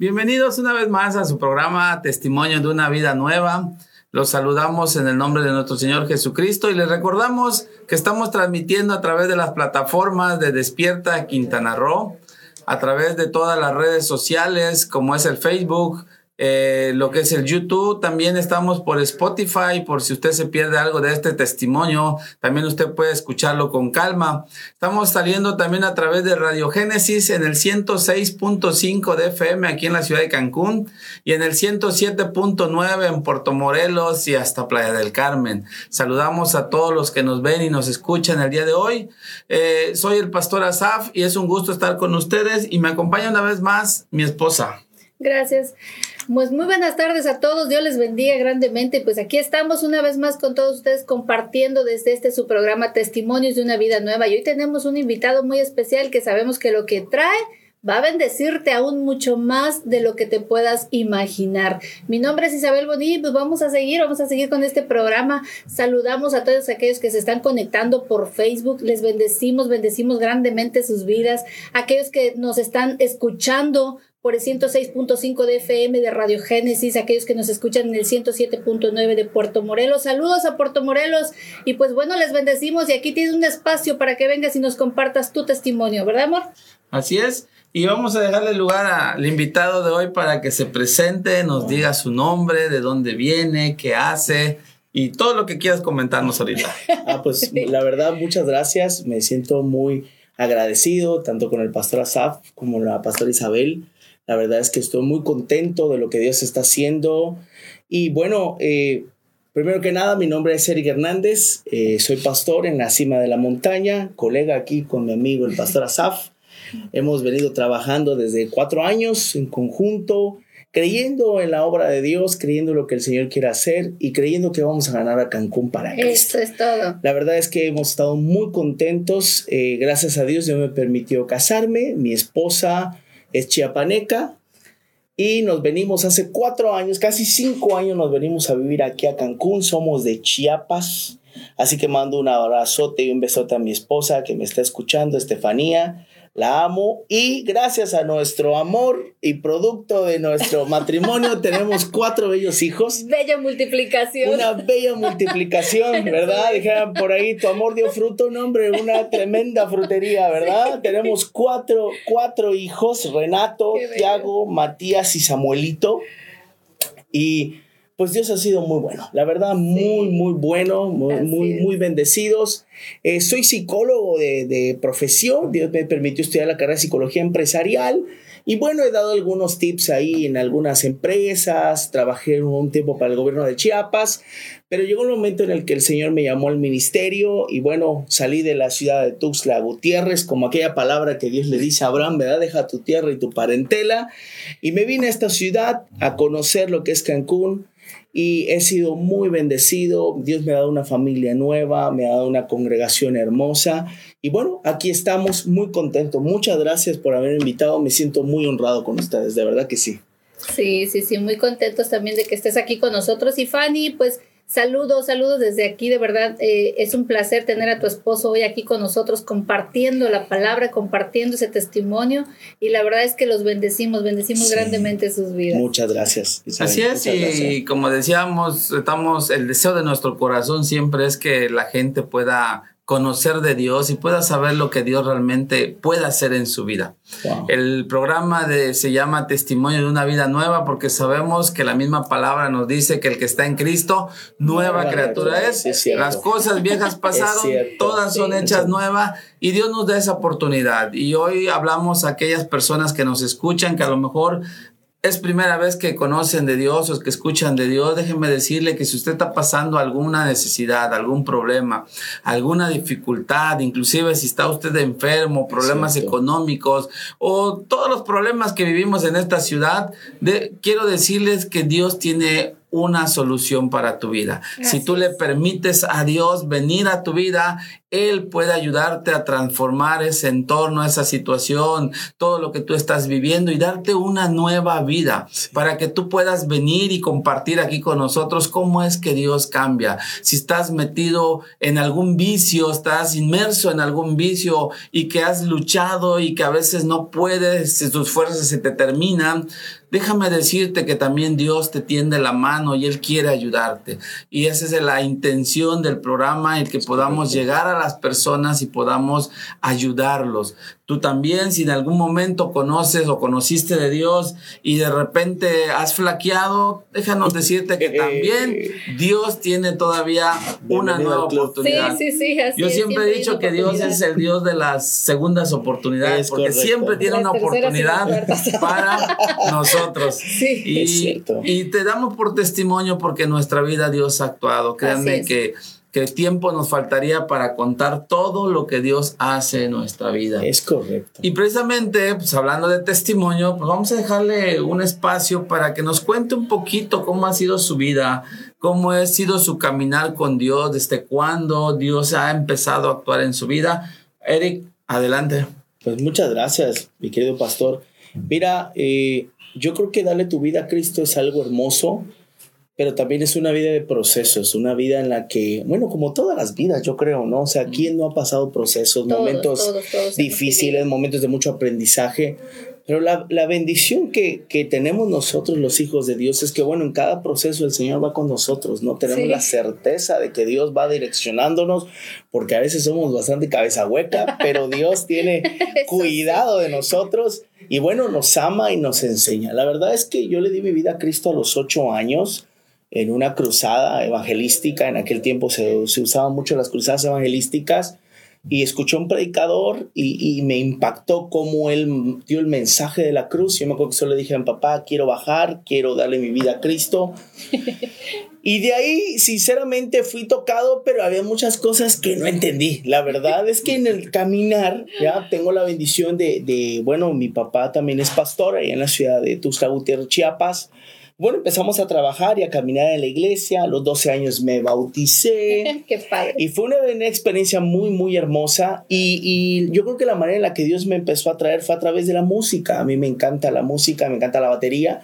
Bienvenidos una vez más a su programa Testimonio de una vida nueva. Los saludamos en el nombre de nuestro Señor Jesucristo y les recordamos que estamos transmitiendo a través de las plataformas de Despierta Quintana Roo, a través de todas las redes sociales como es el Facebook, eh, lo que es el YouTube, también estamos por Spotify, por si usted se pierde algo de este testimonio, también usted puede escucharlo con calma. Estamos saliendo también a través de Radio Génesis en el 106.5 de FM aquí en la ciudad de Cancún y en el 107.9 en Puerto Morelos y hasta Playa del Carmen. Saludamos a todos los que nos ven y nos escuchan el día de hoy. Eh, soy el pastor Asaf y es un gusto estar con ustedes y me acompaña una vez más mi esposa. Gracias. Pues muy buenas tardes a todos, Dios les bendiga grandemente. Pues aquí estamos una vez más con todos ustedes compartiendo desde este su programa Testimonios de una vida nueva. Y hoy tenemos un invitado muy especial que sabemos que lo que trae va a bendecirte aún mucho más de lo que te puedas imaginar. Mi nombre es Isabel Boní, pues vamos a seguir, vamos a seguir con este programa. Saludamos a todos aquellos que se están conectando por Facebook, les bendecimos, bendecimos grandemente sus vidas, aquellos que nos están escuchando por el 106.5 de FM de Radio Génesis, aquellos que nos escuchan en el 107.9 de Puerto Morelos. Saludos a Puerto Morelos y pues bueno, les bendecimos y aquí tienes un espacio para que vengas y nos compartas tu testimonio, ¿verdad, amor? Así es. Y vamos a dejarle lugar al invitado de hoy para que se presente, nos diga su nombre, de dónde viene, qué hace y todo lo que quieras comentarnos ahorita. Ah, pues la verdad, muchas gracias. Me siento muy agradecido tanto con el pastor Asaf como la pastora Isabel la verdad es que estoy muy contento de lo que Dios está haciendo. Y bueno, eh, primero que nada, mi nombre es Eric Hernández, eh, soy pastor en la cima de la montaña, colega aquí con mi amigo el pastor Asaf. Hemos venido trabajando desde cuatro años en conjunto, creyendo en la obra de Dios, creyendo lo que el Señor quiere hacer y creyendo que vamos a ganar a Cancún para Cristo. Eso es todo. La verdad es que hemos estado muy contentos. Eh, gracias a Dios, Dios me permitió casarme. Mi esposa es chiapaneca y nos venimos hace cuatro años, casi cinco años nos venimos a vivir aquí a Cancún, somos de Chiapas, así que mando un abrazote y un besote a mi esposa que me está escuchando, Estefanía, la amo y gracias a nuestro amor y producto de nuestro matrimonio tenemos cuatro bellos hijos. Bella multiplicación. Una bella multiplicación, ¿verdad? Dijeron por ahí, tu amor dio fruto, un hombre, una tremenda frutería, ¿verdad? tenemos cuatro, cuatro hijos, Renato, Tiago, Matías y Samuelito. Y pues Dios ha sido muy bueno, la verdad, muy, muy bueno, muy, muy, muy, bendecidos. Eh, soy psicólogo de, de, profesión, Dios me permitió estudiar la carrera de psicología empresarial. Y bueno, he dado algunos tips ahí en algunas empresas, trabajé un tiempo para el gobierno de Chiapas, pero llegó un momento en el que el Señor me llamó al ministerio y bueno, salí de la ciudad de Tuxtla Gutiérrez, como aquella palabra que Dios le dice a Abraham, ¿verdad? Deja tu tierra y tu parentela. Y me vine a esta ciudad a conocer lo que es Cancún, y he sido muy bendecido. Dios me ha dado una familia nueva, me ha dado una congregación hermosa. Y bueno, aquí estamos muy contentos. Muchas gracias por haber invitado. Me siento muy honrado con ustedes, de verdad que sí. Sí, sí, sí, muy contentos también de que estés aquí con nosotros. Y Fanny, pues Saludos, saludos desde aquí, de verdad eh, es un placer tener a tu esposo hoy aquí con nosotros compartiendo la palabra, compartiendo ese testimonio y la verdad es que los bendecimos, bendecimos grandemente sus vidas. Muchas gracias. Así es y como decíamos, estamos, el deseo de nuestro corazón siempre es que la gente pueda conocer de Dios y pueda saber lo que Dios realmente puede hacer en su vida. El programa de, se llama Testimonio de una vida nueva porque sabemos que la misma palabra nos dice que el que está en Cristo, nueva, criatura es. Las cosas viejas pasaron, todas son hechas nuevas y Dios nos da esa oportunidad. Y hoy hablamos a aquellas personas que nos escuchan que a lo mejor es primera vez que conocen de Dios o que escuchan de Dios, déjenme decirle que si usted está pasando alguna necesidad, algún problema, alguna dificultad, inclusive si está usted enfermo, problemas económicos o todos los problemas que vivimos en esta ciudad, quiero decirles que Dios tiene una solución para tu vida. Si tú le permites a Dios venir a tu vida, Él puede ayudarte a transformar ese entorno, esa situación, todo lo que tú estás viviendo y darte una nueva vida para que tú puedas venir y compartir aquí con nosotros cómo es que Dios cambia. Si estás metido en algún vicio, estás inmerso en algún vicio y que has luchado y que a veces no puedes, si tus fuerzas se te terminan, déjame decirte que también Dios te tiende la mano y Él quiere ayudarte. Y esa es la intención del programa, el que podamos llegar a las personas y podamos ayudarlos. Tú también, si en algún momento conoces o conociste de Dios y de repente has flaqueado, déjanos decirte que también Dios tiene todavía una nueva oportunidad. Sí, sí, sí, Yo siempre he dicho que Dios es el Dios de las segundas oportunidades, porque siempre tiene una oportunidad para nosotros. Y, y, te damos por testimonio porque en nuestra vida Dios ha actuado. Créanme que que tiempo nos faltaría para contar todo lo que Dios hace en nuestra vida. Es correcto. Y precisamente, pues hablando de testimonio, pues vamos a dejarle un espacio para que nos cuente un poquito cómo ha sido su vida, cómo ha sido su caminar con Dios, desde cuándo Dios ha empezado a actuar en su vida. Eric, adelante. Pues muchas gracias, mi querido pastor. Mira, eh, yo creo que darle tu vida a Cristo es algo hermoso pero también es una vida de procesos, una vida en la que, bueno, como todas las vidas, yo creo, ¿no? O sea, ¿quién no ha pasado procesos, momentos difíciles, momentos de mucho aprendizaje? Pero la, la bendición que, que, tenemos nosotros los hijos de Dios es que, bueno, en cada proceso el Señor va con nosotros, ¿no? Tenemos la certeza de que Dios va direccionándonos, porque a veces somos bastante cabeza hueca, pero Dios tiene cuidado de nosotros y, bueno, nos ama y nos enseña. La verdad es que yo le di mi vida a Cristo a los ocho años en una cruzada evangelística. En aquel tiempo se, se usaban mucho las cruzadas evangelísticas y escuché un predicador y, y, me impactó cómo él dio el mensaje de la cruz. Yo me acuerdo que solo le dije a mi papá, quiero bajar, quiero darle mi vida a Cristo. y de ahí, sinceramente, fui tocado, pero había muchas cosas que no entendí. La verdad es que en el caminar, ya tengo la bendición de, de bueno, mi papá también es pastor ahí en la ciudad de Tuxtla Gutiérrez, Chiapas. Bueno, empezamos a trabajar y a caminar en la iglesia. A los 12 años me bauticé. Qué padre. Y fue una, experiencia muy, muy hermosa. Y, y, yo creo que la manera en la que Dios me empezó a traer fue a través de la música. A mí me encanta la música, me encanta la batería.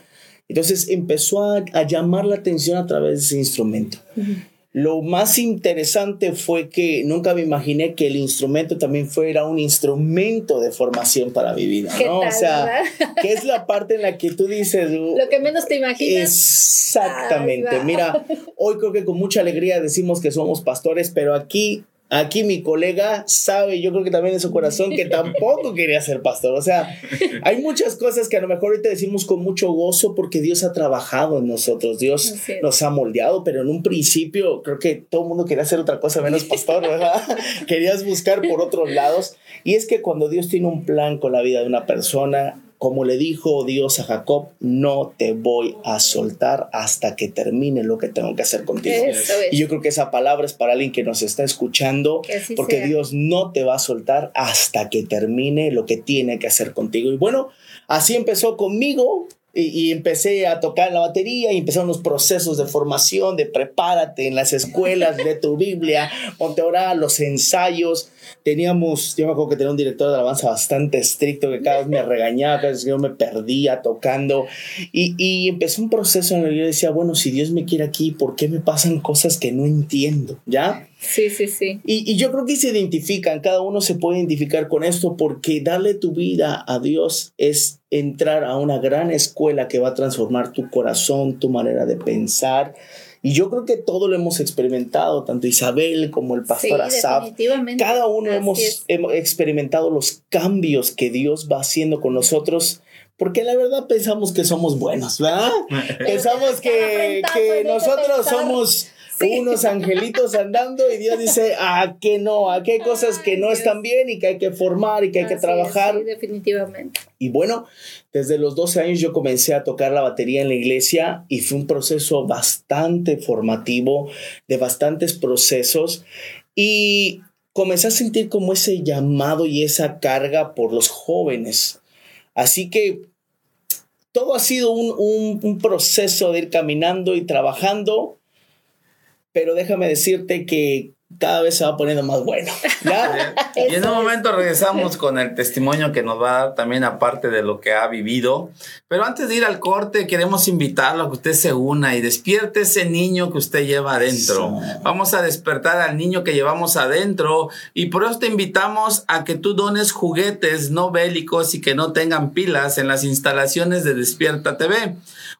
Entonces empezó a, a llamar la atención a través de ese instrumento. Lo más interesante fue que nunca me imaginé que el instrumento también fuera un instrumento de formación para mi vida, ¿no? o sea, que es la parte en la que tú dices... Lo que menos te imaginas. Exactamente. Mira, hoy creo que con mucha alegría decimos que somos pastores, pero aquí Aquí mi colega sabe, yo creo que también en su corazón, que tampoco quería ser pastor. O sea, hay muchas cosas que a lo mejor ahorita decimos con mucho gozo porque Dios ha trabajado en nosotros, Dios nos ha moldeado, pero en un principio creo que todo el mundo quería hacer otra cosa menos pastor, ¿verdad? Querías buscar por otros lados. Y es que cuando Dios tiene un plan con la vida de una persona, como le dijo Dios a Jacob, no te voy a soltar hasta que termine lo que tengo que hacer contigo. Y yo creo que esa palabra es para alguien que nos está escuchando, porque Dios no te va a soltar hasta que termine lo que tiene que hacer contigo. Y bueno, así empezó conmigo. Y, empecé a tocar la batería y empezaron los procesos de formación, de prepárate en las escuelas, de tu Biblia, ponte a orar, los ensayos, teníamos, yo me acuerdo que tenía un director de alabanza bastante estricto que cada vez me regañaba, cada vez que yo me perdía tocando y, y empezó un proceso en el que yo decía, bueno, si Dios me quiere aquí, ¿por qué me pasan cosas que no entiendo? ¿Ya? Sí, sí, sí. Y, y yo creo que se identifican, cada uno se puede identificar con esto porque darle tu vida a Dios es entrar a una gran escuela que va a transformar tu corazón, tu manera de pensar y yo creo que todo lo hemos experimentado, tanto Isabel como el pastor sí, Asaf. Cada uno hemos, hemos, experimentado los cambios que Dios va haciendo con nosotros. Porque la verdad pensamos que somos buenos, ¿verdad? pensamos que, que nosotros somos unos angelitos andando y Dios dice, ¿a qué no? ¿A qué cosas que no están bien y que hay que formar y que hay que trabajar? sí, definitivamente. Y bueno, desde los 12 años yo comencé a tocar la batería en la iglesia y fue un proceso bastante formativo, de bastantes procesos y comencé a sentir como ese llamado y esa carga por los jóvenes. Así que todo ha sido un, un, un proceso de ir caminando y trabajando pero déjame decirte que cada vez se va poniendo más bueno. y en un momento regresamos con el testimonio que nos va a dar también aparte de lo que ha vivido. Pero antes de ir al corte, queremos invitarlo a que usted se una y despierte ese niño que usted lleva adentro. Vamos a despertar al niño que llevamos adentro y por eso te invitamos a que tú dones juguetes no bélicos y que no tengan pilas en las instalaciones de Despierta TV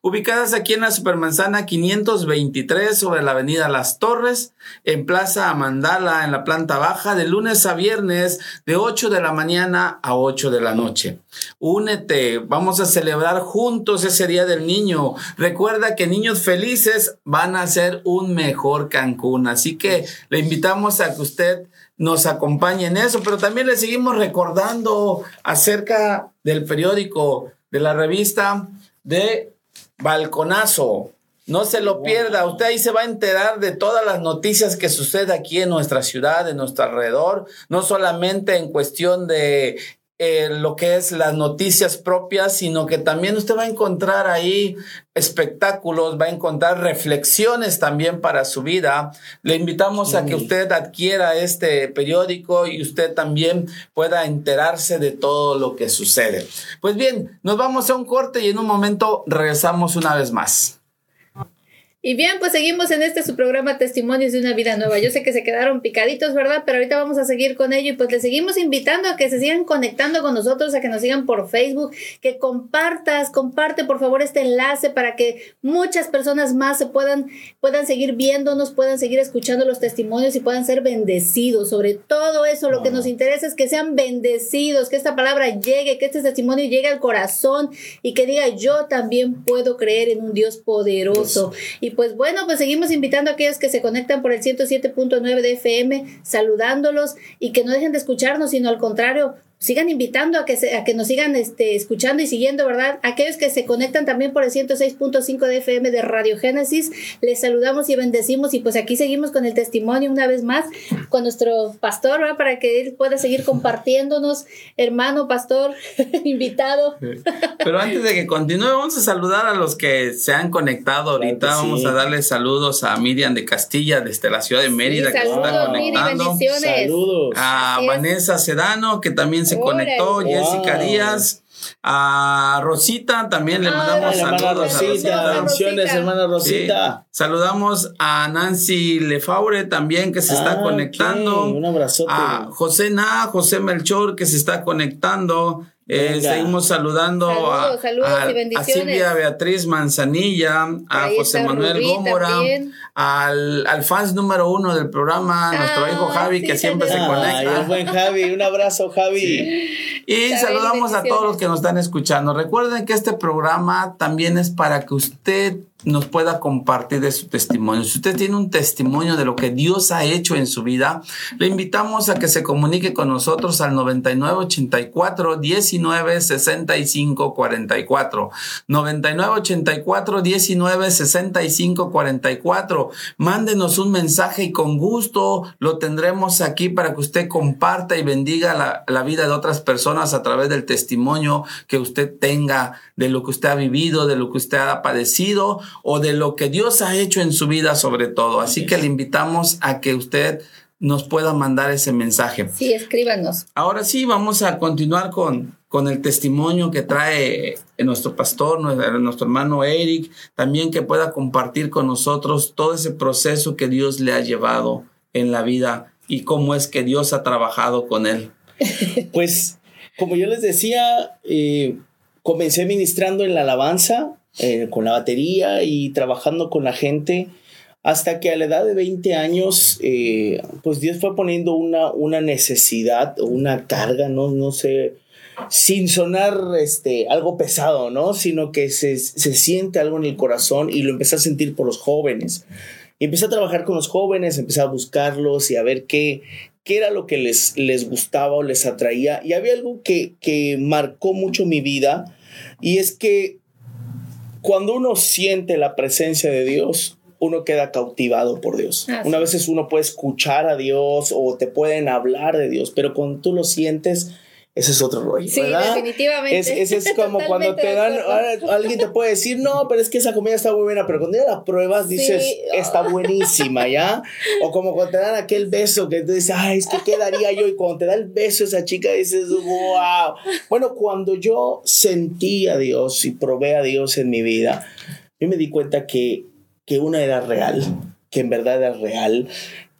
ubicadas aquí en la Supermanzana 523 sobre la avenida Las Torres, en Plaza Amandala, en la planta baja, de lunes a viernes, de 8 de la mañana a 8 de la noche. Únete, vamos a celebrar juntos ese Día del Niño. Recuerda que niños felices van a ser un mejor Cancún, así que le invitamos a que usted nos acompañe en eso, pero también le seguimos recordando acerca del periódico, de la revista de balconazo. No se lo pierda, usted ahí se va a enterar de todas las noticias que sucede aquí en nuestra ciudad, en nuestro alrededor, no solamente en cuestión de eh, lo que es las noticias propias, sino que también usted va a encontrar ahí espectáculos, va a encontrar reflexiones también para su vida. Le invitamos a que usted adquiera este periódico y usted también pueda enterarse de todo lo que sucede. Pues bien, nos vamos a un corte y en un momento regresamos una vez más. Y bien, pues seguimos en este su programa Testimonios de una vida nueva. Yo sé que se quedaron picaditos, ¿verdad? Pero ahorita vamos a seguir con ello y pues les seguimos invitando a que se sigan conectando con nosotros, a que nos sigan por Facebook, que compartas, comparte por favor este enlace para que muchas personas más se puedan puedan seguir viéndonos, puedan seguir escuchando los testimonios y puedan ser bendecidos. Sobre todo eso, lo que nos interesa es que sean bendecidos, que esta palabra llegue, que este testimonio llegue al corazón y que diga, "Yo también puedo creer en un Dios poderoso." Y pues bueno, pues seguimos invitando a aquellos que se conectan por el 107.9 de FM, saludándolos y que no dejen de escucharnos, sino al contrario, sigan invitando a que, a que nos sigan este, escuchando y siguiendo, ¿verdad? Aquellos que se conectan también por el 106.5 de FM de Radio Génesis, les saludamos y bendecimos y pues aquí seguimos con el testimonio una vez más con nuestro pastor, ¿verdad? Para que él pueda seguir compartiéndonos, hermano, pastor, invitado. Pero antes de que continúe, vamos a saludar a los que se han conectado ahorita, vamos a darle saludos a Miriam de Castilla desde la ciudad de Mérida que se está conectando. Saludos. A Vanessa Sedano que también se conectó, Jessica Díaz. A Rosita también le mandamos saludos. Rosita, hermana Rosita. Saludamos a Nancy Lefaure también que se está ah, conectando. Un abrazo. A José Na, José Melchor que se está conectando. Eh, seguimos saludando a, Silvia Beatriz Manzanilla, a José Manuel Gómora, al, al, fans número uno del programa, nuestro ah, hijo Javi, que siempre se conecta. Ay, buen Javi, un abrazo Javi. Y saludamos a todos los que nos están escuchando. Recuerden que este programa también es para que usted nos pueda compartir de su testimonio. Si usted tiene un testimonio de lo que Dios ha hecho en su vida, le invitamos a que se comunique con nosotros al 9984 19 65 44. 9984 19 65 44. Mándenos un mensaje y con gusto lo tendremos aquí para que usted comparta y bendiga la, la vida de otras personas a través del testimonio que usted tenga de lo que usted ha vivido, de lo que usted ha padecido o de lo que Dios ha hecho en su vida sobre todo. Así que le invitamos a que usted nos pueda mandar ese mensaje. Sí, escríbanos. Ahora sí, vamos a continuar con, con el testimonio que trae nuestro pastor, nuestro hermano Eric, también que pueda compartir con nosotros todo ese proceso que Dios le ha llevado en la vida y cómo es que Dios ha trabajado con él. Pues, como yo les decía, eh, comencé ministrando en la alabanza, eh, con la batería y trabajando con la gente hasta que a la edad de 20 años, eh, pues Dios fue poniendo una, una necesidad, una carga, no, no sé, sin sonar este, algo pesado, ¿no? Sino que se, se siente algo en el corazón y lo empecé a sentir por los jóvenes. Y empecé a trabajar con los jóvenes, empecé a buscarlos y a ver qué, qué era lo que les, les gustaba o les atraía. Y había algo que, que marcó mucho mi vida y es que cuando uno siente la presencia de Dios, uno queda cautivado por Dios. Una vez uno puede escuchar a Dios o te pueden hablar de Dios, pero cuando tú lo sientes, ese es otro rollo. Sí, ¿verdad? definitivamente. Ese es, como cuando te dan, alguien te puede decir, no, pero es que esa comida está muy buena, pero cuando ya la pruebas dices, está buenísima, ¿ya? O como cuando te dan aquel beso que tú dices, ay, es que ¿qué daría yo? Y cuando te da el beso esa chica dices, wow. Bueno, cuando yo sentí a Dios y probé a Dios en mi vida, yo me di cuenta que, que una era real, que en verdad era real,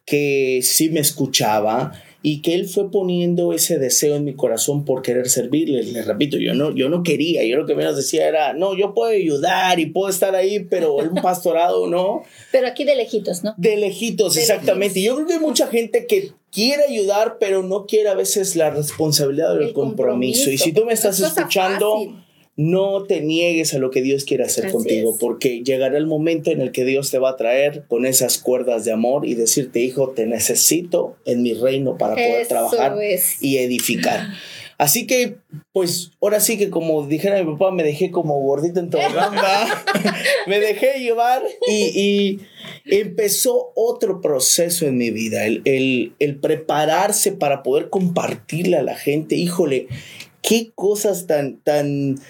que sí me escuchaba, y que él fue poniendo ese deseo en mi corazón por querer servirle. Le repito, yo no, yo no quería, yo lo que menos decía era, no, yo puedo ayudar y puedo estar ahí, pero un pastorado no. Pero aquí de lejitos, ¿no? De lejitos, exactamente. Yo creo que hay mucha gente que quiere ayudar, pero no quiere a veces la responsabilidad del compromiso. Y si tú me estás escuchando no te niegues a lo que Dios quiere hacer contigo, porque llegará el momento en el que Dios te va a traer con esas cuerdas de amor y decirte, hijo, te necesito en mi reino para poder trabajar y edificar. Así que, pues, ahora sí que como dijera mi papá, me dejé como gordito en gamba, me dejé llevar y, empezó otro proceso en mi vida, el, el, el prepararse para poder compartirle a la gente. Híjole, qué cosas tan, tan,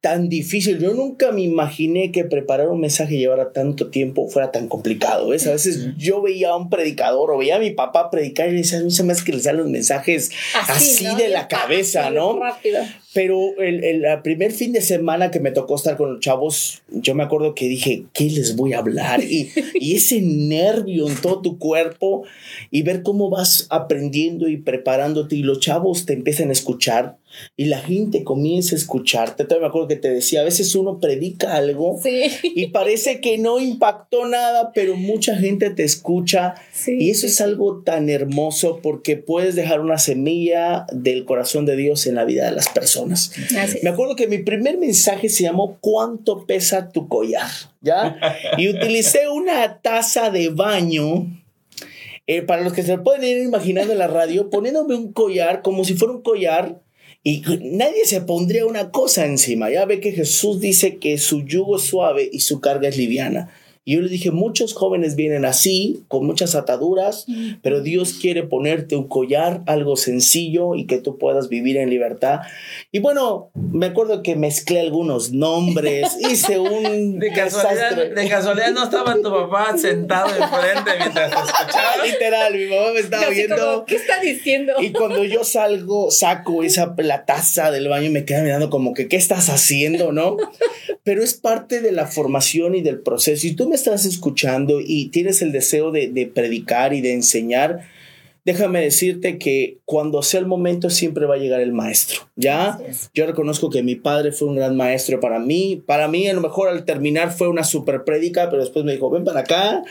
tan difícil. Yo nunca me imaginé que preparar un mensaje llevara tanto tiempo fuera tan complicado. ¿ves? A veces yo veía a un predicador o veía a mi papá predicar y decía, a mí se me hace que les salen los mensajes así, de la cabeza, ¿no? Rápido. Pero el, el, primer fin de semana que me tocó estar con los chavos, yo me acuerdo que dije, ¿qué les voy a hablar? Y, y ese nervio en todo tu cuerpo y ver cómo vas aprendiendo y preparándote y los chavos te empiezan a escuchar y la gente comienza a escucharte. Todavía me acuerdo que te decía, a veces uno predica algo y parece que no impactó nada, pero mucha gente te escucha y eso es algo tan hermoso porque puedes dejar una semilla del corazón de Dios en la vida de las personas. Me acuerdo que mi primer mensaje se llamó ¿Cuánto pesa tu collar? ¿Ya? Y utilicé una taza de baño. Eh, para los que se pueden ir imaginando en la radio, poniéndome un collar como si fuera un collar y nadie se pondría una cosa encima. Ya ve que Jesús dice que su yugo es suave y su carga es liviana. Y yo le dije, muchos jóvenes vienen así, con muchas ataduras, pero Dios quiere ponerte un collar, algo sencillo y que tú puedas vivir en libertad. Y bueno, me acuerdo que mezclé algunos nombres, hice un... De casualidad, de casualidad no estaba tu papá sentado enfrente mientras escuchaba. Literal, mi mamá me estaba viendo. ¿Qué está diciendo? Y cuando yo salgo, saco esa la taza del baño y me queda mirando como que, ¿qué estás haciendo, no? Pero es parte de la formación y del proceso. Y tú me estás escuchando y tienes el deseo de, de predicar y de enseñar, déjame decirte que cuando sea el momento siempre va a llegar el maestro, ¿ya? Yo reconozco que mi padre fue un gran maestro para mí. Para mí, a lo mejor al terminar fue una super prédica, pero después me dijo, ven para acá.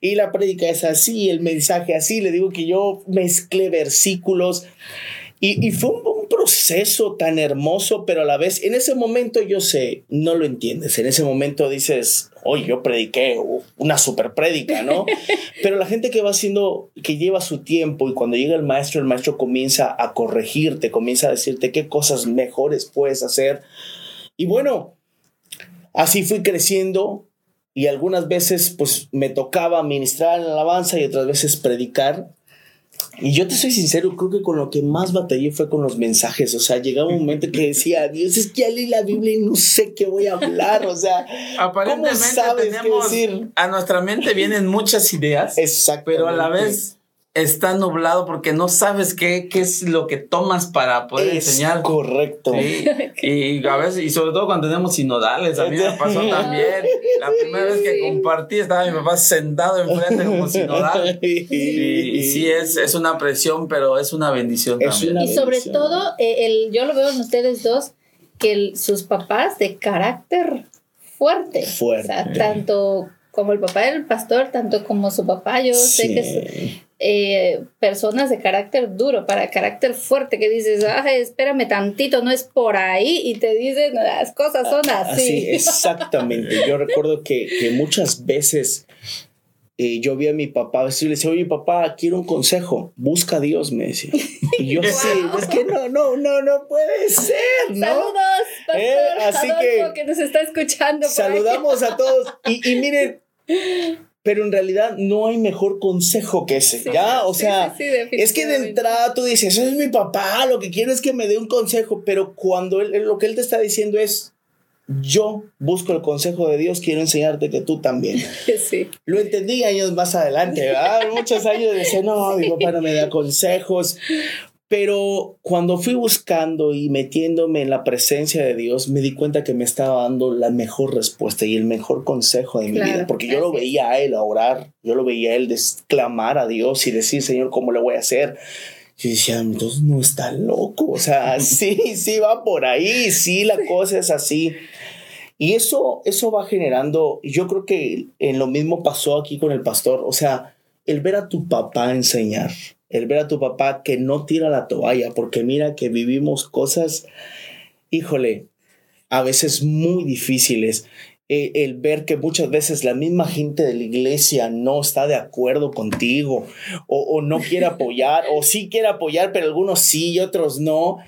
Y la prédica es así, el mensaje así. Le digo que yo mezclé versículos. Y, y fue un, proceso tan hermoso, pero a la vez, en ese momento yo sé, no lo entiendes. En ese momento dices, hoy yo prediqué una super prédica, ¿no? pero la gente que va haciendo, que lleva su tiempo y cuando llega el maestro, el maestro comienza a corregirte, comienza a decirte qué cosas mejores puedes hacer. Y bueno, así fui creciendo y algunas veces pues me tocaba ministrar en la alabanza y otras veces predicar y yo te soy sincero, creo que con lo que más batallé fue con los mensajes. O sea, llegaba un momento que decía, Dios, es que ya leí la Biblia y no sé qué voy a hablar. O sea, aparentemente ¿cómo sabes tenemos, qué decir? A nuestra mente vienen muchas ideas. Exacto. Pero a la vez está nublado porque no sabes qué, qué es lo que tomas para poder es enseñar. Correcto. Y a veces, y sobre todo cuando tenemos sinodales, a mí me pasó también. La primera vez que compartí estaba mi papá sentado enfrente como sinodal. Y, sí, es, es una presión, pero es una bendición también. y sobre todo, eh, el, yo lo veo en ustedes dos, que sus papás de carácter fuerte. Fuerte. O sea, tanto como el papá del pastor, tanto como su papá, yo sé que eh, personas de carácter duro, para carácter fuerte, que dices, Ay, espérame tantito, no es por ahí, y te dicen, las cosas son ah, así. Así, exactamente. Yo recuerdo que, que muchas veces eh, yo vi a mi papá y le decía, oye papá, quiero un consejo, busca a Dios, me decía. Y yo sí, es que no, no, no, no puede ser, ¿no? Saludos, pastor eh, así que, que nos está escuchando. Saludamos a todos. Y, y miren, pero en realidad no hay mejor consejo que ese, ¿ya? O sea, es que de entrada tú dices, es mi papá, lo que quiero es que me dé un consejo, pero cuando él, lo que él te está diciendo es, yo busco el consejo de Dios, quiero enseñarte que tú también. Sí. Lo entendí años más adelante, ¿verdad? Muchos años decía, no, mi papá no me da consejos, pero cuando fui buscando y metiéndome en la presencia de Dios, me di cuenta que me estaba dando la mejor respuesta y el mejor consejo de mi vida, porque yo lo veía a él orar, yo lo veía a él exclamar a Dios y decir, Señor, ¿cómo le voy a hacer? Y decía, entonces no está loco, o sea, sí, sí va por ahí, sí, la cosa es así. Y eso, eso va generando, yo creo que en lo mismo pasó aquí con el pastor, o sea, el ver a tu papá enseñar, el ver a tu papá que no tira la toalla, porque mira que vivimos cosas, híjole, a veces muy difíciles. Eh, el ver que muchas veces la misma gente de la iglesia no está de acuerdo contigo o, o no quiere apoyar o sí quiere apoyar, pero algunos sí y otros no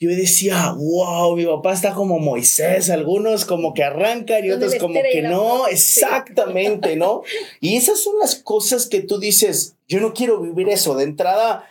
yo decía, wow, mi papá está como Moisés, algunos como que arrancan y otros como que no, exactamente, ¿no? Y esas son las cosas que tú dices, yo no quiero vivir eso, de entrada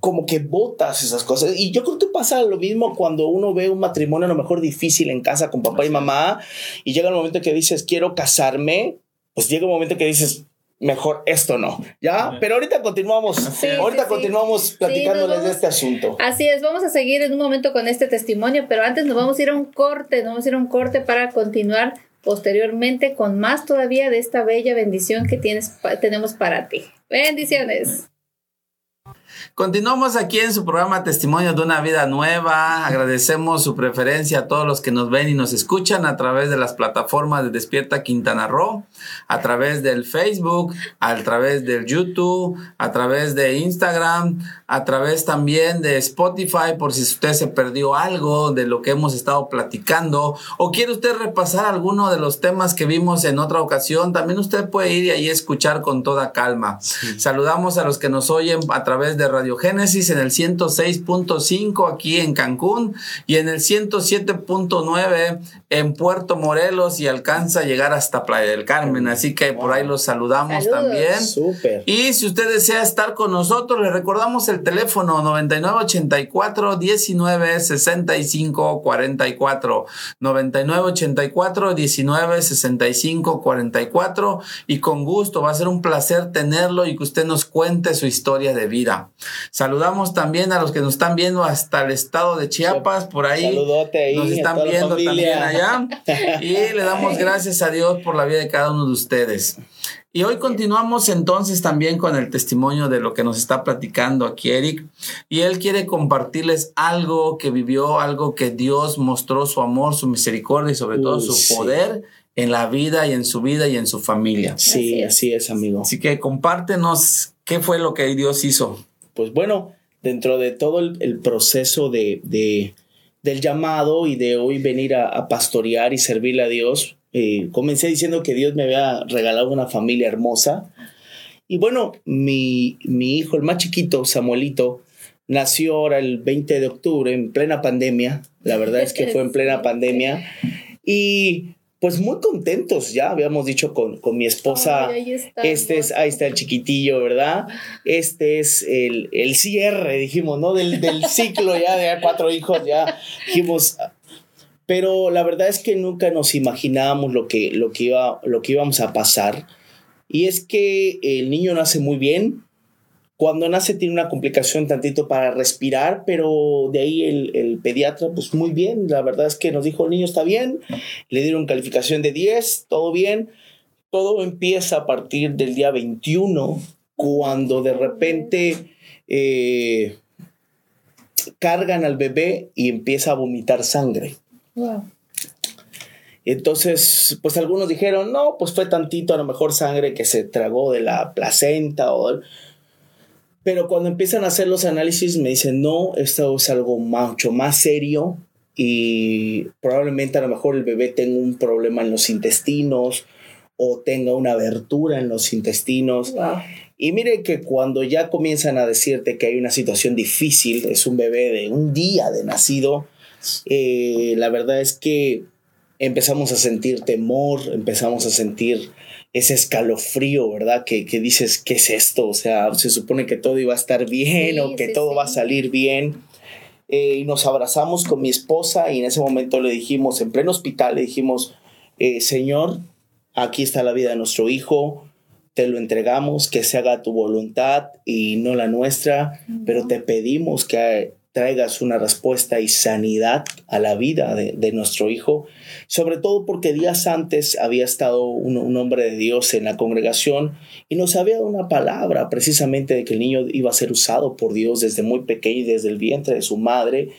como que botas esas cosas. Y yo creo que pasa lo mismo cuando uno ve un matrimonio a lo mejor difícil en casa con papá y mamá y llega el momento que dices, quiero casarme, pues llega un momento que dices, mejor esto no, ¿ya? Pero ahorita continuamos, ahorita continuamos platicándoles de este asunto. Así es, vamos a seguir en un momento con este testimonio, pero antes nos vamos a ir a un corte, nos vamos a ir a un corte para continuar posteriormente con más todavía de esta bella bendición que tienes, tenemos para ti. Bendiciones. Continuamos aquí en su programa Testimonio de una vida nueva. Agradecemos su preferencia a todos los que nos ven y nos escuchan a través de las plataformas de Despierta Quintana Roo, a través del Facebook, a través del YouTube, a través de Instagram, a través también de Spotify por si usted se perdió algo de lo que hemos estado platicando o quiere usted repasar alguno de los temas que vimos en otra ocasión, también usted puede ir y ahí escuchar con toda calma. Saludamos a los que nos oyen a través de Radio Génesis en el 106.5 aquí en Cancún y en el 107.9 en Puerto Morelos y alcanza a llegar hasta Playa del Carmen. Así que por ahí los saludamos también. Súper. Y si usted desea estar con nosotros, le recordamos el teléfono 9984 19 65 44 9984 19 65 44 y con gusto va a ser un placer tenerlo y que usted nos cuente su historia de vida. Saludamos también a los que nos están viendo hasta el estado de Chiapas, por ahí. Saludote ahí. Nos están viendo también allá. Y le damos gracias a Dios por la vida de cada uno de ustedes. Y hoy continuamos entonces también con el testimonio de lo que nos está platicando aquí Eric. Y él quiere compartirles algo que vivió, algo que Dios mostró su amor, su misericordia y sobre todo su poder en la vida y en su vida y en su familia. Sí, así es, amigo. Así que compártenos qué fue lo que Dios hizo pues bueno, dentro de todo el, proceso de, del llamado y de hoy venir a, pastorear y servirle a Dios, eh, comencé diciendo que Dios me había regalado una familia hermosa. Y bueno, mi, mi hijo, el más chiquito, Samuelito, nació ahora el 20 de octubre en plena pandemia. La verdad es que fue en plena pandemia. Y pues muy contentos, ya habíamos dicho con, con mi esposa, este es, ahí está el chiquitillo, ¿verdad? Este es el, el cierre, dijimos, ¿no? Del, del ciclo ya de cuatro hijos, ya dijimos, pero la verdad es que nunca nos imaginábamos lo que, lo que, iba, lo que íbamos a pasar. Y es que el niño nace muy bien, cuando nace tiene una complicación tantito para respirar, pero de ahí el, pediatra, pues muy bien, la verdad es que nos dijo el niño está bien, le dieron calificación de 10, todo bien, todo empieza a partir del día 21, cuando de repente eh, cargan al bebé y empieza a vomitar sangre. Entonces, pues algunos dijeron, no, pues fue tantito a lo mejor sangre que se tragó de la placenta o pero cuando empiezan a hacer los análisis me dicen, no, esto es algo mucho más serio y probablemente a lo mejor el bebé tenga un problema en los intestinos o tenga una abertura en los intestinos. Y mire que cuando ya comienzan a decirte que hay una situación difícil, es un bebé de un día de nacido, eh, la verdad es que empezamos a sentir temor, empezamos a sentir ese escalofrío, ¿verdad? Que, que, dices, ¿qué es esto? O sea, se supone que todo iba a estar bien o que todo va a salir bien. Eh, y nos abrazamos con mi esposa y en ese momento le dijimos, en pleno hospital, le dijimos, eh, Señor, aquí está la vida de nuestro hijo, te lo entregamos, que se haga tu voluntad y no la nuestra, pero te pedimos que traigas una respuesta y sanidad a la vida de, nuestro hijo, sobre todo porque días antes había estado un, hombre de Dios en la congregación y nos había dado una palabra precisamente de que el niño iba a ser usado por Dios desde muy pequeño y desde el vientre de su madre.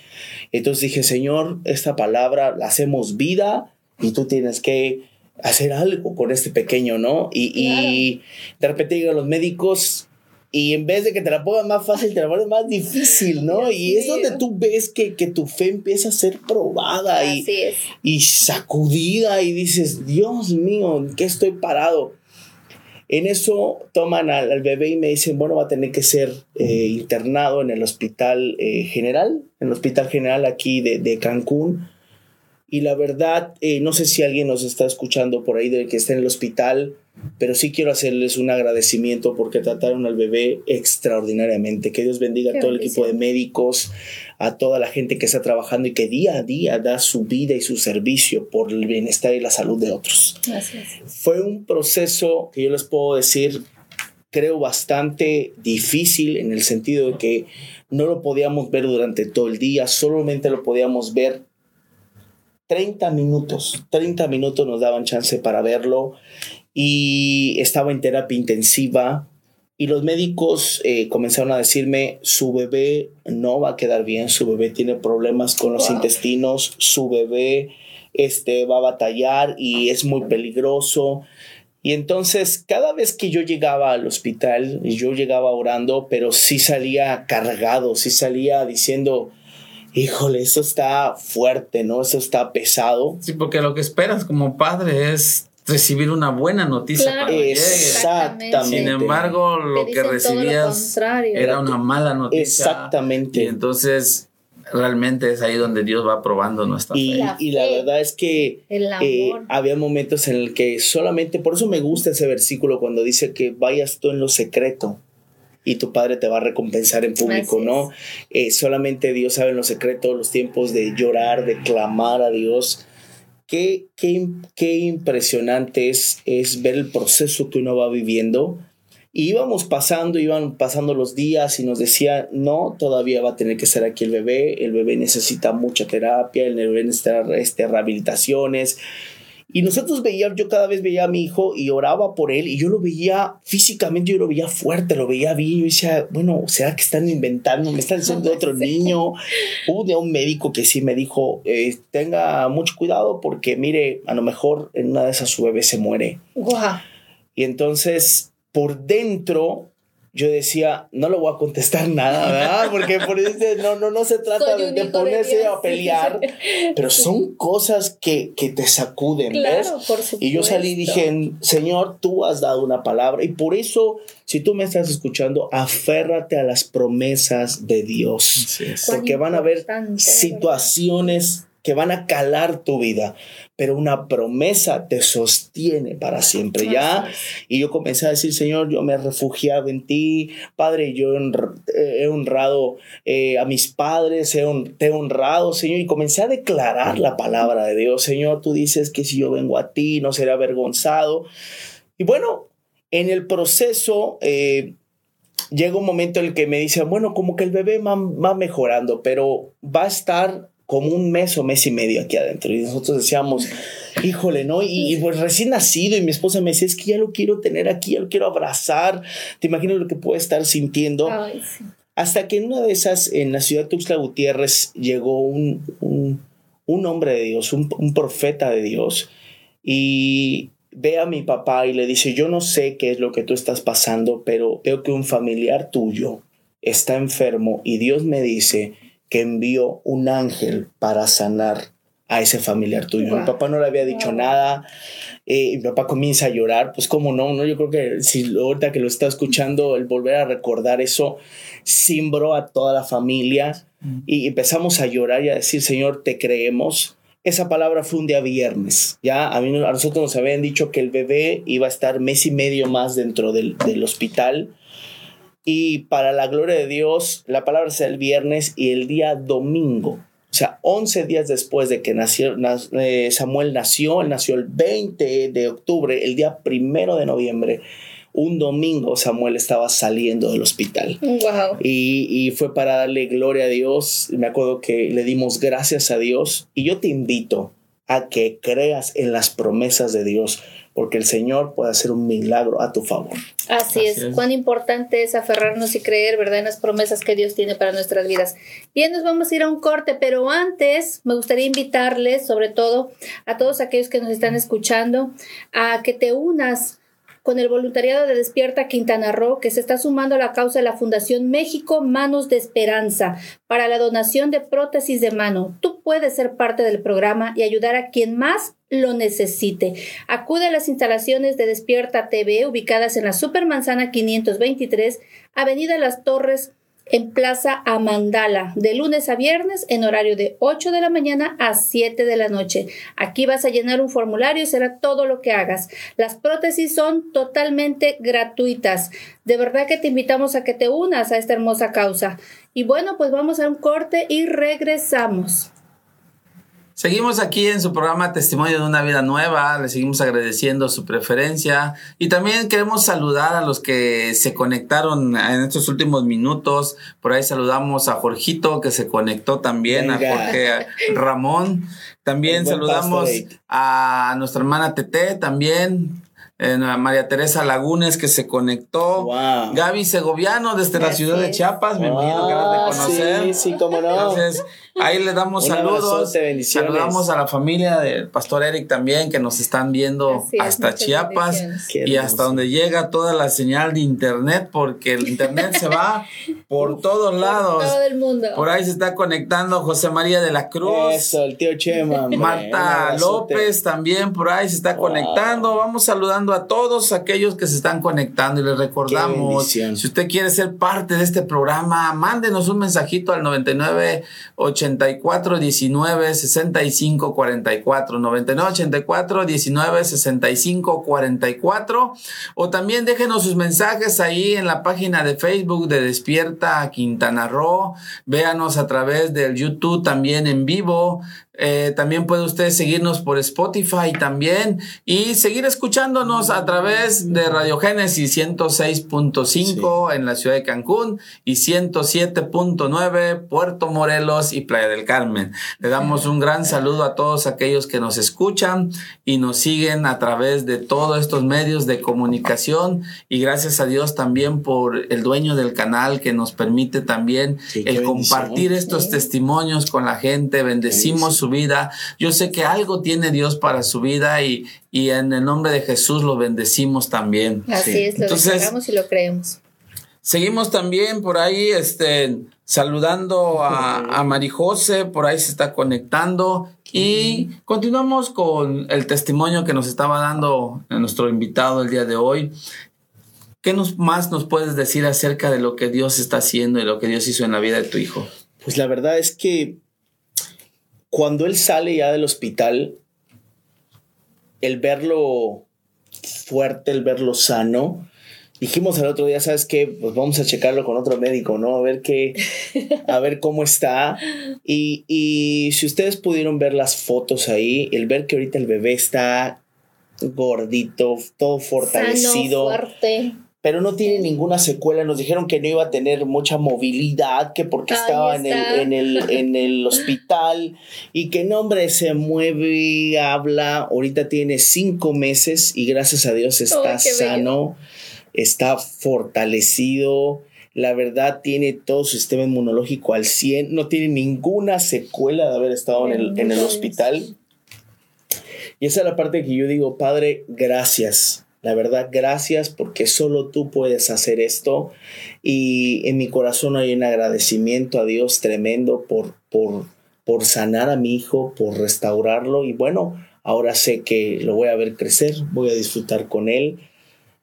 Entonces dije, Señor, esta palabra la hacemos vida y tú tienes que hacer algo con este pequeño, ¿no? Y, y de repente llegan los médicos y en vez de que te la pongan más fácil, te la ponen más difícil, ¿no? Y es donde tú ves que, que, tu fe empieza a ser probada y, y sacudida y dices, Dios mío, ¿en qué estoy parado? En eso toman al, bebé y me dicen, bueno, va a tener que ser eh, internado en el hospital eh, general, en el hospital general aquí de, de Cancún. Y la verdad, eh, no sé si alguien nos está escuchando por ahí de que está en el hospital, pero sí quiero hacerles un agradecimiento porque trataron al bebé extraordinariamente. Que Dios bendiga a todo el equipo de médicos, a toda la gente que está trabajando y que día a día da su vida y su servicio por el bienestar y la salud de otros. Gracias. Fue un proceso que yo les puedo decir, creo bastante difícil en el sentido de que no lo podíamos ver durante todo el día, solamente lo podíamos ver 30 minutos, 30 minutos nos daban chance para verlo y estaba en terapia intensiva y los médicos eh, comenzaron a decirme, su bebé no va a quedar bien, su bebé tiene problemas con los intestinos, su bebé este, va a batallar y es muy peligroso. Y entonces cada vez que yo llegaba al hospital, yo llegaba orando, pero sí salía cargado, sí salía diciendo, híjole, eso está fuerte, ¿no? Eso está pesado. Sí, porque lo que esperas como padre es recibir una buena noticia para Exactamente. Sin embargo, lo que recibías era una mala noticia. Exactamente. Y entonces realmente es ahí donde Dios va probando nuestra y, fe. y la verdad es que eh, había momentos en el que solamente, por eso me gusta ese versículo cuando dice que vayas tú en lo secreto y tu Padre te va a recompensar en público, ¿no? Eh, solamente Dios sabe en los secretos, los tiempos de llorar, de clamar a Dios. Qué, qué, qué impresionante es, es ver el proceso que uno va viviendo. Y íbamos pasando, iban pasando los días y nos decía, no, todavía va a tener que estar aquí el bebé, el bebé necesita mucha terapia, el bebé necesita este, rehabilitaciones, y nosotros veíamos, yo cada vez veía a mi hijo y oraba por él y yo lo veía físicamente, yo lo veía fuerte, lo veía bien. Yo decía, bueno, ¿será que están inventando? ¿Me están diciendo otro niño? Hubo de un médico que sí me dijo, eh, tenga mucho cuidado porque mire, a lo mejor en una de esas su bebé se muere. Y entonces, por dentro, yo decía, no le voy a contestar nada, ¿verdad? Porque por eso no, no, no se trata de, ponerse a pelear, pero son cosas que, que te sacuden, claro, ¿ves? Por y yo salí y dije, Señor, tú has dado una palabra y por eso, si tú me estás escuchando, aférrate a las promesas de Dios, porque van a haber situaciones que van a calar tu vida, pero una promesa te sostiene para siempre, ¿ya? Y yo comencé a decir, Señor, yo me he refugiado en ti, Padre, yo he honrado eh, a mis padres, he te he honrado, Señor, y comencé a declarar la palabra de Dios, Señor, tú dices que si yo vengo a ti, no seré avergonzado. Y bueno, en el proceso... Eh, llega un momento en el que me dicen, bueno, como que el bebé va, va mejorando, pero va a estar como un mes o mes y medio aquí adentro. Y nosotros decíamos, híjole, ¿no? Y, pues recién nacido y mi esposa me decía, es que ya lo quiero tener aquí, ya lo quiero abrazar. ¿Te imaginas lo que puede estar sintiendo? Hasta que en una de esas, en la ciudad de Tuxtla Gutiérrez, llegó un, un, hombre de Dios, un, un profeta de Dios, y ve a mi papá y le dice, yo no sé qué es lo que tú estás pasando, pero veo que un familiar tuyo está enfermo y Dios me dice que envió un ángel para sanar a ese familiar tuyo. Mi papá no le había dicho nada. Eh, mi papá comienza a llorar, pues cómo no, no, yo creo que si ahorita que lo está escuchando, el volver a recordar eso, simbró a toda la familia y empezamos a llorar y a decir, Señor, te creemos, esa palabra fue un día viernes. Ya a, mí, a nosotros nos habían dicho que el bebé iba a estar mes y medio más dentro del, del hospital. Y para la gloria de Dios, la palabra es el viernes y el día domingo. O sea, 11 días después de que nació, eh, Samuel nació, él nació el 20 de octubre, el día primero de noviembre un domingo Samuel estaba saliendo del hospital. Wow. Y, y, fue para darle gloria a Dios. Me acuerdo que le dimos gracias a Dios. Y yo te invito a que creas en las promesas de Dios, porque el Señor puede hacer un milagro a tu favor. Así, Así es. es. Cuán importante es aferrarnos y creer, ¿verdad?, en las promesas que Dios tiene para nuestras vidas. Bien, nos vamos a ir a un corte, pero antes me gustaría invitarles, sobre todo a todos aquellos que nos están escuchando, a que te unas con el voluntariado de Despierta Quintana Roo, que se está sumando a la causa de la Fundación México Manos de Esperanza para la donación de prótesis de mano. Tú puedes ser parte del programa y ayudar a quien más lo necesite. Acude a las instalaciones de Despierta TV ubicadas en la Supermanzana 523, Avenida Las Torres, en Plaza Amandala, de lunes a viernes en horario de 8 de la mañana a 7 de la noche. Aquí vas a llenar un formulario y será todo lo que hagas. Las prótesis son totalmente gratuitas. De verdad que te invitamos a que te unas a esta hermosa causa. Y bueno, pues vamos a un corte y regresamos. Seguimos aquí en su programa Testimonio de una vida nueva, le seguimos agradeciendo su preferencia y también queremos saludar a los que se conectaron en estos últimos minutos. Por ahí saludamos a Jorgito que se conectó también, Venga. a Jorge Ramón. También saludamos a nuestra hermana Tete también. Eh, María Teresa Lagunes que se conectó. Wow. Gaby Segoviano desde la ciudad de Chiapas, me imagino que de conocer. Sí, sí, cómo no. Entonces, ahí le damos Un saludos. abrazote, Saludamos a la familia del pastor Eric también, que nos están viendo es, hasta Chiapas y hasta donde llega toda la señal de internet, porque el internet se va por todos lados. Todo el mundo. Por ahí se está conectando José María de la Cruz. Eso, el tío Chema. Marta. López también por ahí se está Wow. conectando. Vamos saludando a todos aquellos que se están conectando y les recordamos, si usted quiere ser parte de este programa, mándenos un mensajito al 99 84 19 65 44 99 84 19 65 44 o también déjenos sus mensajes ahí en la página de Facebook de Despierta Quintana Roo. Véanos a través del YouTube también en vivo. Eh, también puede usted seguirnos por Spotify también y seguir escuchándonos a través de Radio Génesis 106.5 en la ciudad de Cancún y 107.9 Puerto Morelos y Playa del Carmen. Le damos un gran saludo a todos aquellos que nos escuchan y nos siguen a través de todos estos medios de comunicación y gracias a Dios también por el dueño del canal que nos permite también Sí, el compartir estos Sí. testimonios con la gente. Bendecimos su vida. Yo sé que algo tiene Dios para su vida y, y en el nombre de Jesús lo bendecimos también. Así Sí. es, lo Entonces- y lo creemos. Seguimos también por ahí, este, saludando a, a Marijose, por ahí se está conectando y continuamos con el testimonio que nos estaba dando nuestro invitado el día de hoy. ¿Qué nos, más nos puedes decir acerca de lo que Dios está haciendo y lo que Dios hizo en la vida de tu hijo? Pues la verdad es que cuando él sale ya del hospital, el verlo fuerte, el verlo sano, dijimos el otro día, ¿sabes qué? Pues vamos a checarlo con otro médico, ¿no? A ver qué, a ver cómo está. Y, y si ustedes pudieron ver las fotos ahí, el ver que ahorita el bebé está gordito, todo fortalecido Sano, fuerte. Pero no tiene ninguna secuela. Nos dijeron que no iba a tener mucha movilidad, que porque Ahí estaba en el, en, el, en el hospital y que no, hombre, se mueve, habla. Ahorita tiene cinco meses y gracias a Dios está bello. sano, está fortalecido. La verdad tiene todo su sistema inmunológico al 100, no tiene ninguna secuela de haber estado en el, en el hospital. Y esa es la parte que yo digo, Padre, gracias. La verdad, gracias porque solo tú puedes hacer esto. Y en mi corazón hay un agradecimiento a Dios tremendo por, por, por sanar a mi hijo, por restaurarlo. Y bueno, ahora sé que lo voy a ver crecer, voy a disfrutar con él.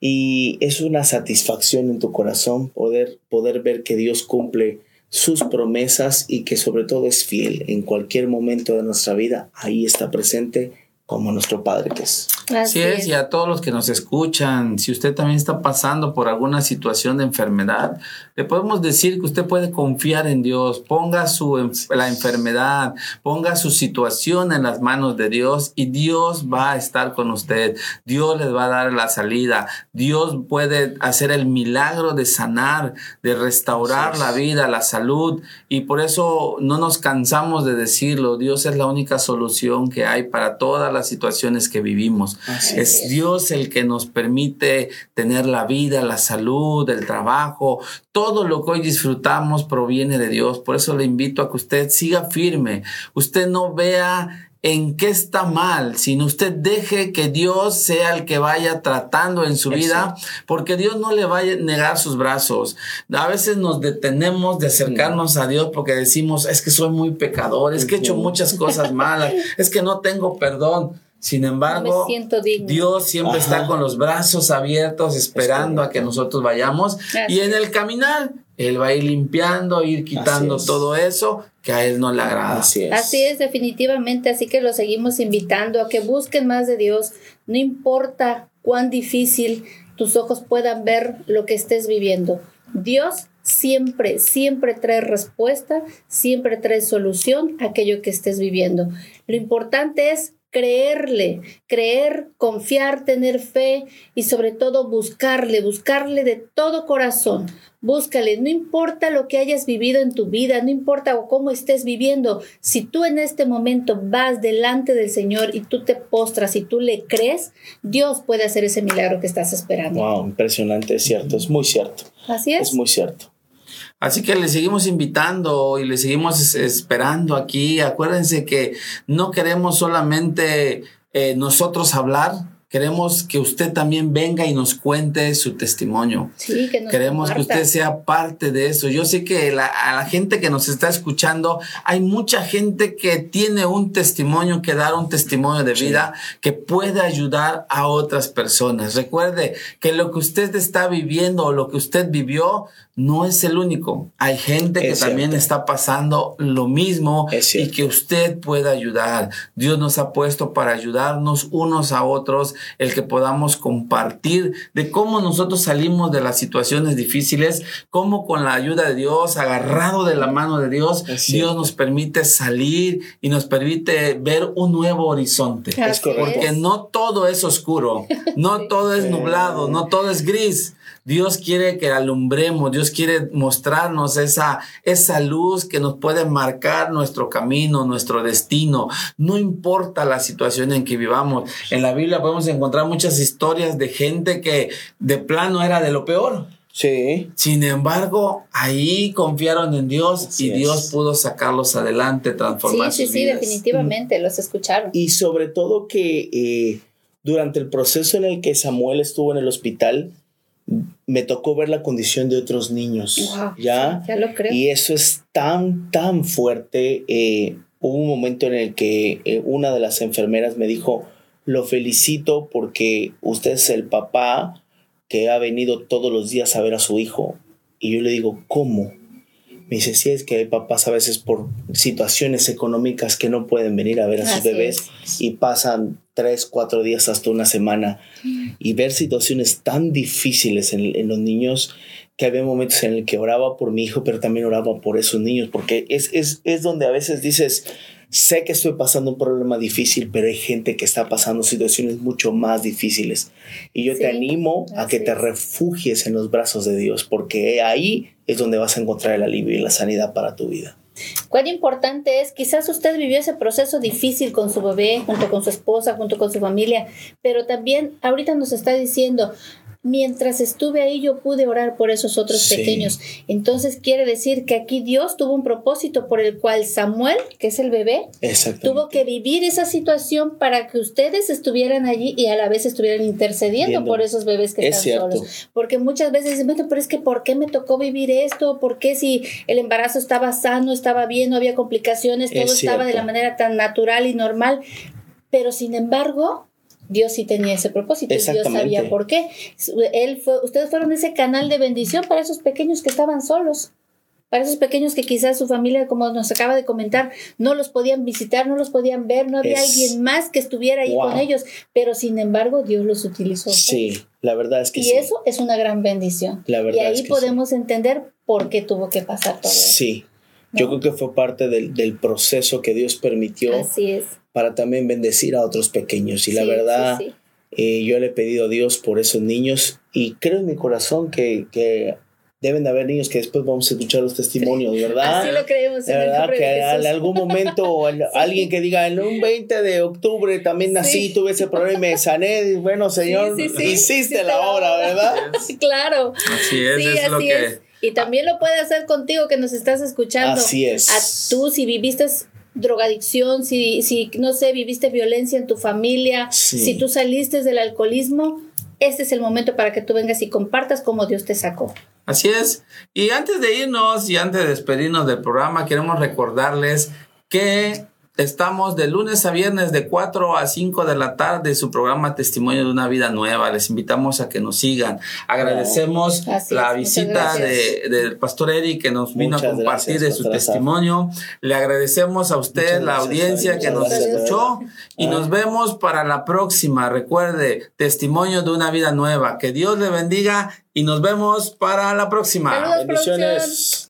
Y es una satisfacción en tu corazón poder, poder ver que Dios cumple sus promesas y que sobre todo es fiel en cualquier momento de nuestra vida. Ahí está presente como nuestro Padre que es. Así es, y a todos los que nos escuchan, si usted también está pasando por alguna situación de enfermedad, le podemos decir que usted puede confiar en Dios, ponga su, la enfermedad, ponga su situación en las manos de Dios y Dios va a estar con usted, Dios les va a dar la salida, Dios puede hacer el milagro de sanar, de restaurar la vida, la salud, y por eso no nos cansamos de decirlo, Dios es la única solución que hay para todas las situaciones que vivimos. es Dios el que nos permite tener la vida, la salud, el trabajo. Todo lo que hoy disfrutamos proviene de Dios. Por eso le invito a que usted siga firme. Usted no vea en qué está mal, sino usted deje que Dios sea el que vaya tratando en su vida, porque Dios no le va a negar sus brazos. A veces nos detenemos de acercarnos a Dios porque decimos, es que soy muy pecador, es que he hecho muchas cosas malas, es que no tengo perdón. Sin embargo, Dios siempre está con los brazos abiertos esperando a que nosotros vayamos. Y en el caminar él va a ir limpiando, ir quitando todo eso que a Él no le agrada. Así es. Así es, definitivamente. Así que lo seguimos invitando a que busquen más de Dios. No importa cuán difícil tus ojos puedan ver lo que estés viviendo. Dios siempre, siempre trae respuesta, siempre trae solución a aquello que estés viviendo. Lo importante es creerle, creer, confiar, tener fe y sobre todo buscarle, buscarle de todo corazón. Búscale, no importa lo que hayas vivido en tu vida, no importa cómo estés viviendo, si tú en este momento vas delante del Señor y tú te postras y tú le crees, Dios puede hacer ese milagro que estás esperando. Wow, impresionante, es cierto, es muy cierto. Así es. Es muy cierto. Así que le seguimos invitando y le seguimos esperando aquí. Acuérdense que no queremos solamente eh, nosotros hablar, Queremos que usted también venga y nos cuente su testimonio. Sí, que nos Queremos que usted sea parte de eso. Yo sé que la, a la gente que nos está escuchando, hay mucha gente que tiene un testimonio que dar, un testimonio de vida que puede ayudar a otras personas. Recuerde que lo que usted está viviendo o lo que usted vivió no es el único. Hay gente que también está pasando lo mismo y que usted puede ayudar. Dios nos ha puesto para ayudarnos unos a otros, el que podamos compartir de cómo nosotros salimos de las situaciones difíciles, cómo con la ayuda de Dios, agarrado de la mano de Dios, Dios nos permite salir y nos permite ver un nuevo horizonte. Porque no todo es oscuro, no todo es nublado, no todo es gris. Dios quiere que alumbremos, Dios quiere mostrarnos esa, esa luz que nos puede marcar nuestro camino, nuestro destino. No importa la situación en que vivamos. En la Biblia podemos encontrar muchas historias de gente que de plano era de lo peor. Sí. Sin embargo, ahí confiaron en Dios y Dios pudo sacarlos adelante, transformar sí, sí, sí, definitivamente, los escucharon. Y sobre todo que eh, durante el proceso en el que Samuel estuvo en el hospital, me tocó ver la condición de otros niños. ¿ya? ya lo creo. Y eso es tan, tan fuerte. Eh, hubo un momento en el que eh, una de las enfermeras me dijo, lo felicito porque usted es el papá que ha venido todos los días a ver a su hijo. Y yo le digo, ¿cómo? Me dice, sí, es que hay papás a veces por situaciones económicas que no pueden venir a ver a sus bebés y pasan tres, cuatro días hasta una semana. Mm. Y ver situaciones tan difíciles en, en los niños que había momentos en el que oraba por mi hijo, pero también oraba por esos niños, porque es, es, es donde a veces dices, sé que estoy pasando un problema difícil, pero hay gente que está pasando situaciones mucho más difíciles. Y yo te animo a que te refugies en los brazos de Dios, porque ahí es donde vas a encontrar el alivio y la sanidad para tu vida. Cuán importante es, quizás usted vivió ese proceso difícil con su bebé, junto con su esposa, junto con su familia, pero también ahorita nos está diciendo, mientras estuve ahí yo pude orar por esos otros pequeños. Entonces quiere decir que aquí Dios tuvo un propósito por el cual Samuel, que es el bebé, tuvo que vivir esa situación para que ustedes estuvieran allí y a la vez estuvieran intercediendo por esos bebés que están solos. Porque muchas veces dicen, bueno, pero es que ¿por qué me tocó vivir esto? ¿Por qué si el embarazo estaba sano, estaba bien, no había complicaciones, todo estaba de la manera tan natural y normal? Pero sin embargo, Dios sí tenía ese propósito, Dios sabía por qué. Él fue, ustedes fueron ese canal de bendición para esos pequeños que estaban solos. para esos pequeños que quizás su familia, como nos acaba de comentar, no los podían visitar, no los podían ver, no había alguien más que estuviera ahí con ellos, pero sin embargo Dios los utilizó. Sí, la verdad es que y sí. Y eso es una gran bendición. La verdad y ahí es que podemos entender por qué tuvo que pasar todo eso. Sí, yo creo que fue parte del, del, proceso que Dios permitió Así es. para también bendecir a otros pequeños. Y la verdad, sí, eh, yo le he pedido a Dios por esos niños y creo en mi corazón que, que deben de haber niños que después vamos a escuchar los testimonios, ¿verdad? Así lo creemos. De verdad que en algún momento alguien que diga, en un 20 de octubre también nací, tuve ese problema y me sané, y bueno, Señor, hiciste la obra, ¿verdad? Claro. Así es, es así lo que... Es. Y también lo puede hacer contigo que nos estás escuchando. Así es. A tú, si viviste drogadicción, si, si no sé, viviste violencia en tu familia, Sí. si tú saliste del alcoholismo, este es el momento para que tú vengas y compartas cómo Dios te sacó. Así es. Y antes de irnos y antes de despedirnos del programa, queremos recordarles que estamos de lunes a viernes de 4 a 5 de la tarde, su programa Testimonio de una Vida Nueva. Les invitamos a que nos sigan. Agradecemos la visita de, del pastor Eric que nos vino Muchas a compartir gracias, de su Pastor testimonio. Le agradecemos a usted, Muchas la gracias, audiencia que nos escuchó y Ah. nos vemos para la próxima. Recuerde, Testimonio de una Vida Nueva. Que Dios le bendiga y nos vemos para la próxima. Saludos. Bendiciones.